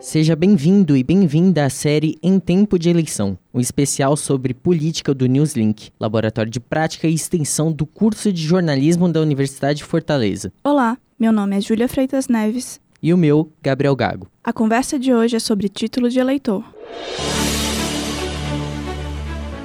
Seja bem-vindo e bem-vinda à série Em Tempo de Eleição, um especial sobre política do Newslink, laboratório de prática e extensão do curso de jornalismo da Universidade de Fortaleza. Olá, meu nome é Júlia Freitas Neves. E o meu, Gabriel Gago. A conversa de hoje é sobre título de eleitor.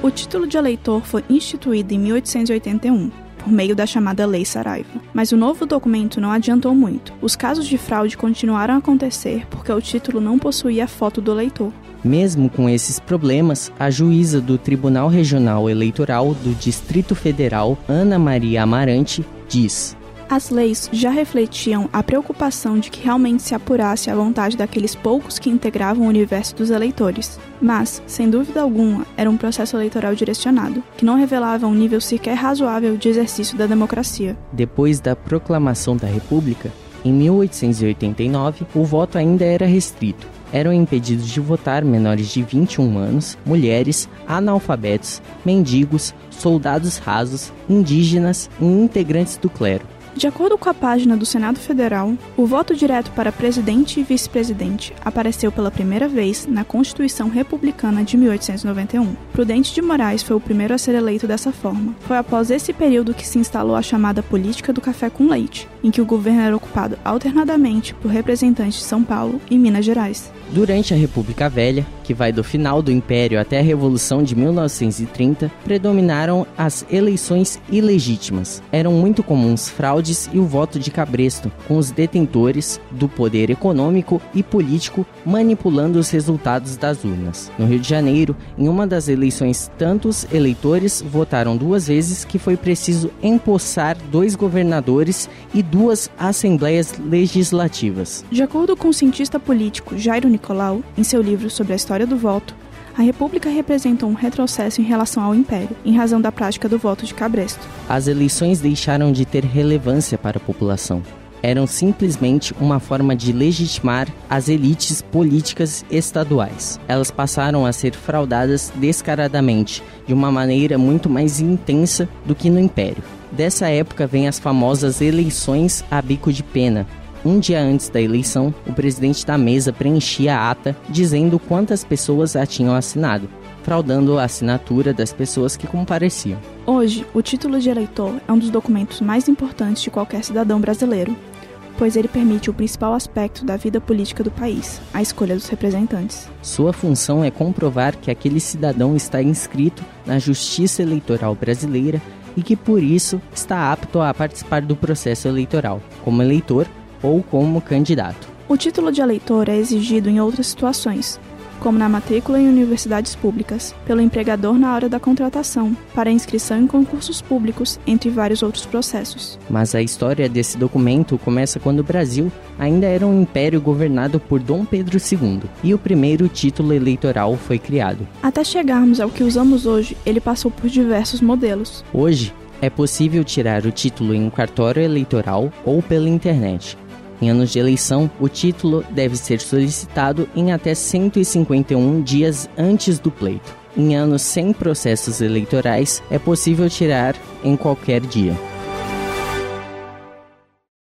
O título de eleitor foi instituído em 1881 por meio da chamada Lei Saraiva. Mas o novo documento não adiantou muito. Os casos de fraude continuaram a acontecer porque o título não possuía a foto do eleitor. Mesmo com esses problemas, a juíza do Tribunal Regional Eleitoral do Distrito Federal, Ana Maria Amarante, diz: as leis já refletiam a preocupação de que realmente se apurasse a vontade daqueles poucos que integravam o universo dos eleitores. Mas, sem dúvida alguma, era um processo eleitoral direcionado, que não revelava um nível sequer razoável de exercício da democracia. Depois da proclamação da República, em 1889, o voto ainda era restrito. Eram impedidos de votar menores de 21 anos, mulheres, analfabetos, mendigos, soldados rasos, indígenas e integrantes do clero. De acordo com a página do Senado Federal, o voto direto para presidente e vice-presidente apareceu pela primeira vez na Constituição Republicana de 1891. Prudente de Moraes foi o primeiro a ser eleito dessa forma. Foi após esse período que se instalou a chamada política do café com leite, em que o governo era ocupado alternadamente por representantes de São Paulo e Minas Gerais. Durante a República Velha, que vai do final do Império até a Revolução de 1930, predominaram as eleições ilegítimas. Eram muito comuns fraudes e o voto de cabresto, com os detentores do poder econômico e político manipulando os resultados das urnas. No Rio de Janeiro, em uma das eleições, tantos eleitores votaram duas vezes que foi preciso empossar dois governadores e duas assembleias legislativas. De acordo com o cientista político Jairo Nicolau, em seu livro sobre a história do voto, a República representou um retrocesso em relação ao Império, em razão da prática do voto de cabresto. As eleições deixaram de ter relevância para a população. Eram simplesmente uma forma de legitimar as elites políticas estaduais. Elas passaram a ser fraudadas descaradamente, de uma maneira muito mais intensa do que no Império. Dessa época vem as famosas eleições a bico de pena, um dia antes da eleição, o presidente da mesa preenchia a ata dizendo quantas pessoas a tinham assinado, fraudando a assinatura das pessoas que compareciam. Hoje, o título de eleitor é um dos documentos mais importantes de qualquer cidadão brasileiro, pois ele permite o principal aspecto da vida política do país, a escolha dos representantes. Sua função é comprovar que aquele cidadão está inscrito na Justiça Eleitoral Brasileira e que por isso está apto a participar do processo eleitoral, como eleitor ou como candidato. O título de eleitor é exigido em outras situações, como na matrícula em universidades públicas, pelo empregador na hora da contratação, para inscrição em concursos públicos, entre vários outros processos. Mas a história desse documento começa quando o Brasil ainda era um império governado por Dom Pedro II e o primeiro título eleitoral foi criado. Até chegarmos ao que usamos hoje, ele passou por diversos modelos. Hoje, é possível tirar o título em um cartório eleitoral ou pela internet. Em anos de eleição, o título deve ser solicitado em até 151 dias antes do pleito. Em anos sem processos eleitorais, é possível tirar em qualquer dia.